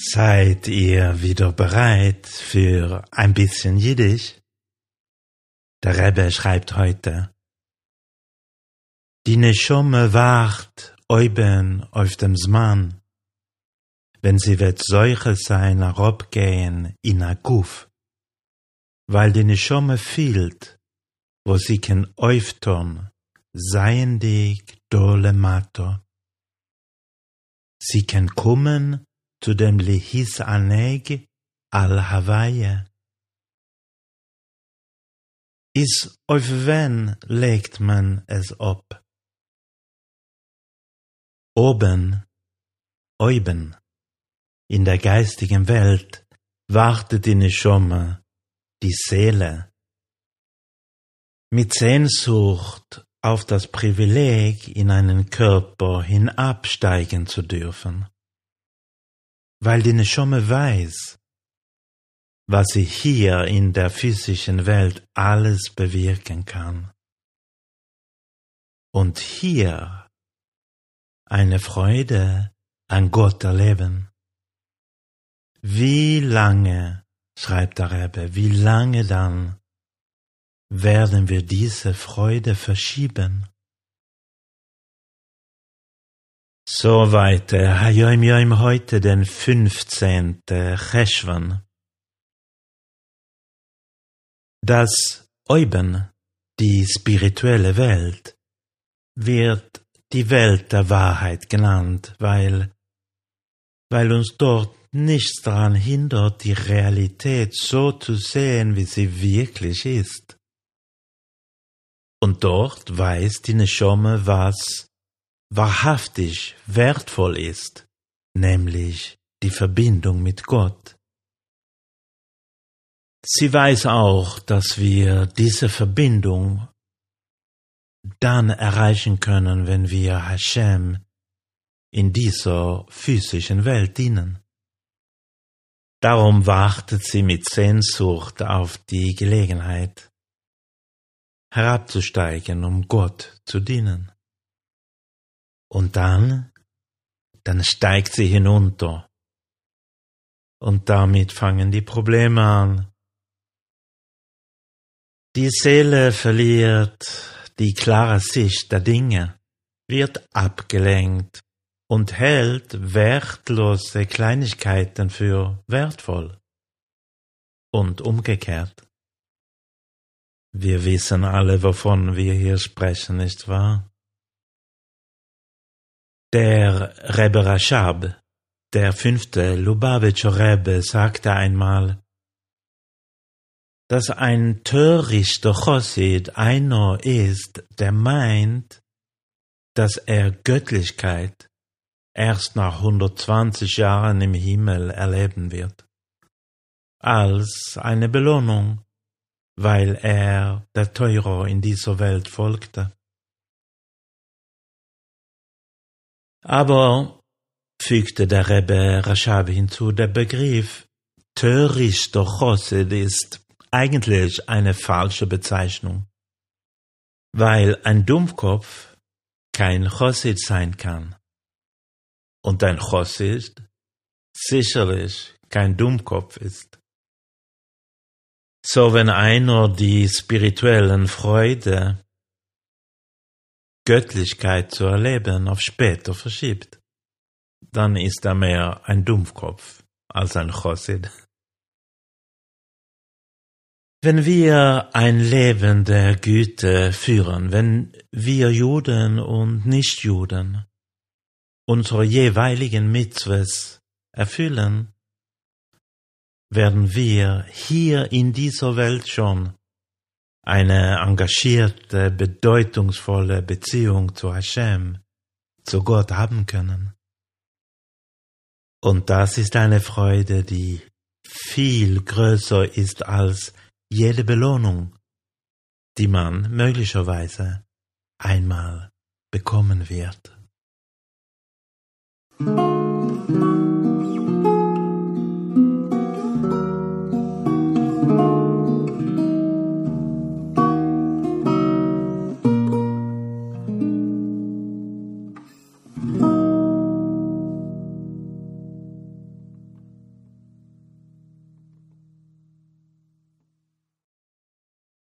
Seid ihr wieder bereit für ein bisschen Jiddisch? Der Rebbe schreibt heute, Die Neshomme wacht oben auf dem Zman, wenn sie wird solche sein herabgehen in a Guf, weil die Neshomme fehlt, wo sie kann öftern, seien die dole Mato. Sie kann kommen zu dem Lehis Aneg al Hawaii. Is auf wen legt man es ob? Oben, oben, in der geistigen Welt wartet die Neshome, die Seele. Mit Sehnsucht auf das Privileg, in einen Körper hinabsteigen zu dürfen weil die Neshome weiß, was sie hier in der physischen Welt alles bewirken kann. Und hier eine Freude an Gott erleben. Wie lange, schreibt der Rebbe, wie lange dann werden wir diese Freude verschieben? Soweit Hayom Yom heute den 15. Cheshvan. Das Oben, die spirituelle Welt, wird die Welt der Wahrheit genannt, weil, weil uns dort nichts daran hindert, die Realität so zu sehen, wie sie wirklich ist. Und dort weiß die Neshome, was wahrhaftig wertvoll ist, nämlich die Verbindung mit Gott. Sie weiß auch, dass wir diese Verbindung dann erreichen können, wenn wir Hashem in dieser physischen Welt dienen. Darum wartet sie mit Sehnsucht auf die Gelegenheit, herabzusteigen, um Gott zu dienen. Und dann, dann steigt sie hinunter. Und damit fangen die Probleme an. Die Seele verliert die klare Sicht der Dinge, wird abgelenkt und hält wertlose Kleinigkeiten für wertvoll. Und umgekehrt. Wir wissen alle, wovon wir hier sprechen, nicht wahr? Der Rebbe Rashab, der fünfte Lubavitcher Rebbe, sagte einmal, dass ein törichter Chosid einer ist, der meint, dass er Göttlichkeit erst nach 120 Jahren im Himmel erleben wird, als eine Belohnung, weil er der Teurer in dieser Welt folgte. Aber, fügte der Rebbe Rashabi hinzu, der Begriff törichter Chosed ist eigentlich eine falsche Bezeichnung, weil ein Dummkopf kein Chosid sein kann. Und ein Chosid sicherlich kein Dummkopf ist. So wenn einer die spirituellen Freude Göttlichkeit zu erleben auf später verschiebt, dann ist er mehr ein Dumpfkopf als ein Chosid. Wenn wir ein Leben der Güte führen, wenn wir Juden und Nichtjuden unsere jeweiligen Mitzvahs erfüllen, werden wir hier in dieser Welt schon eine engagierte, bedeutungsvolle Beziehung zu Hashem, zu Gott haben können. Und das ist eine Freude, die viel größer ist als jede Belohnung, die man möglicherweise einmal bekommen wird. Mm-hmm.